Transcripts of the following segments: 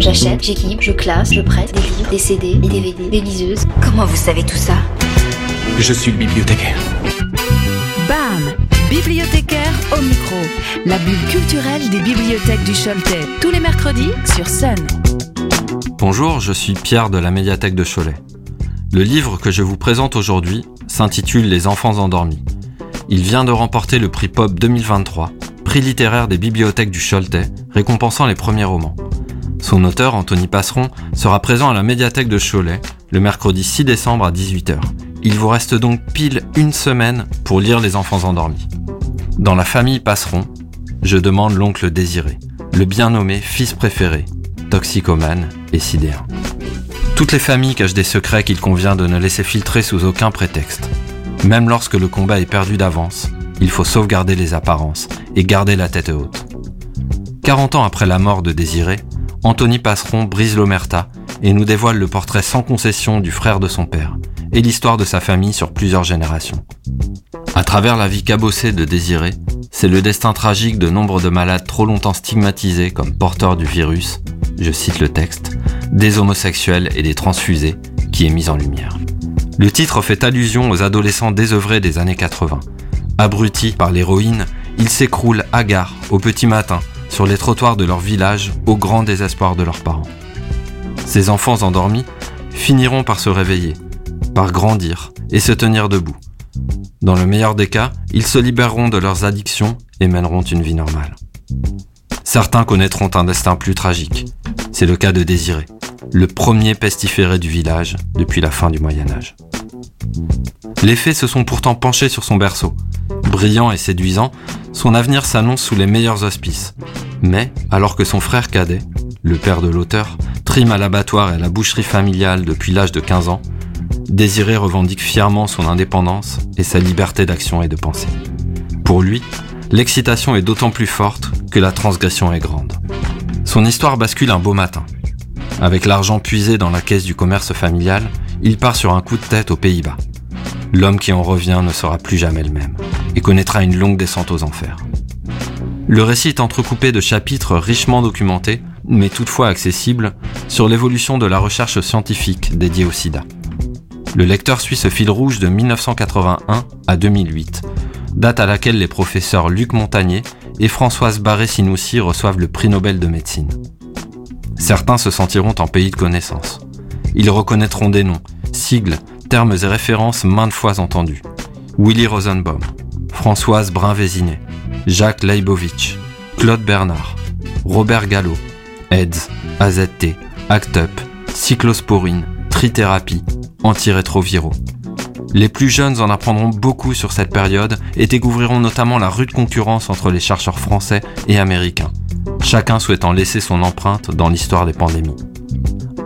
J'achète, j'équipe, je classe, je prête des livres, des CD, des DVD, des liseuses. Comment vous savez tout ça? Je suis le bibliothécaire. BAM Bibliothécaire au micro. La bulle culturelle des bibliothèques du Choletais. Tous les mercredis sur Sun. Bonjour, je suis Pierre de la médiathèque de Cholet. Le livre que je vous présente aujourd'hui s'intitule Les enfants endormis. Il vient de remporter le prix Pop 2023, prix littéraire des bibliothèques du Choletais, récompensant les premiers romans. Son auteur, Anthony Passeron, sera présent à la médiathèque de Cholet le mercredi 6 décembre à 18h. Il vous reste donc pile une semaine pour lire Les enfants endormis. Dans la famille Passeron, je demande l'oncle désiré, le bien nommé fils préféré, toxicomane et sidéen. Toutes les familles cachent des secrets qu'il convient de ne laisser filtrer sous aucun prétexte. Même lorsque le combat est perdu d'avance, il faut sauvegarder les apparences et garder la tête haute. 40 ans après la mort de Désiré, Anthony Passeron brise l'omerta et nous dévoile le portrait sans concession du frère de son père et l'histoire de sa famille sur plusieurs générations. À travers la vie cabossée de Désiré, c'est le destin tragique de nombre de malades trop longtemps stigmatisés comme porteurs du virus, je cite le texte, des homosexuels et des transfusés qui est mis en lumière. Le titre fait allusion aux adolescents désœuvrés des années 80. Abrutis par l'héroïne, ils s'écroulent hagards au petit matin sur les trottoirs de leur village au grand désespoir de leurs parents. Ces enfants endormis finiront par se réveiller, par grandir et se tenir debout. Dans le meilleur des cas, ils se libéreront de leurs addictions et mèneront une vie normale. Certains connaîtront un destin plus tragique. C'est le cas de Désiré, le premier pestiféré du village depuis la fin du Moyen Âge. Les faits se sont pourtant penchés sur son berceau. Brillant et séduisant, son avenir s'annonce sous les meilleurs auspices. Mais, alors que son frère cadet, le père de l'auteur, trime à l'abattoir et à la boucherie familiale depuis l'âge de 15 ans, Désiré revendique fièrement son indépendance et sa liberté d'action et de pensée. Pour lui, l'excitation est d'autant plus forte que la transgression est grande. Son histoire bascule un beau matin. Avec l'argent puisé dans la caisse du commerce familial, il part sur un coup de tête aux Pays-Bas. L'homme qui en revient ne sera plus jamais le même et connaîtra une longue descente aux enfers. Le récit est entrecoupé de chapitres richement documentés, mais toutefois accessibles, sur l'évolution de la recherche scientifique dédiée au sida. Le lecteur suit ce fil rouge de 1981 à 2008, date à laquelle les professeurs Luc Montagnier et Françoise Barré-Sinoussi reçoivent le prix Nobel de médecine. Certains se sentiront en pays de connaissance. Ils reconnaîtront des noms, sigles, termes et références maintes fois entendus. Willy Rosenbaum, Françoise Brun-Vézinet, Jacques Leibovitch, Claude Bernard, Robert Gallo, AIDS, AZT, ACT UP, cyclosporine, trithérapie, antirétroviraux. Les plus jeunes en apprendront beaucoup sur cette période et découvriront notamment la rude concurrence entre les chercheurs français et américains, chacun souhaitant laisser son empreinte dans l'histoire des pandémies.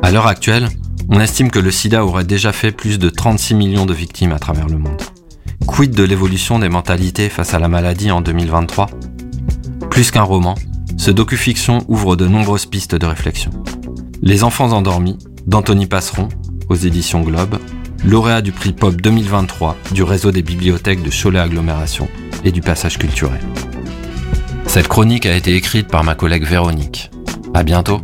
À l'heure actuelle, on estime que le sida aurait déjà fait plus de 36 millions de victimes à travers le monde. Quid de l'évolution des mentalités face à la maladie en 2023 Plus qu'un roman, ce docu-fiction ouvre de nombreuses pistes de réflexion. Les enfants endormis, d'Anthony Passeron, aux éditions Globe, lauréat du prix Pop 2023 du réseau des bibliothèques de Cholet Agglomération et du Passage culturel. Cette chronique a été écrite par ma collègue Véronique. À bientôt!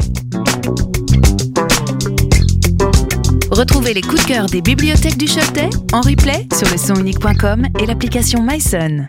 Retrouvez les coups de cœur des bibliothèques du Choletais en replay sur le sonunique.com et l'application MySon.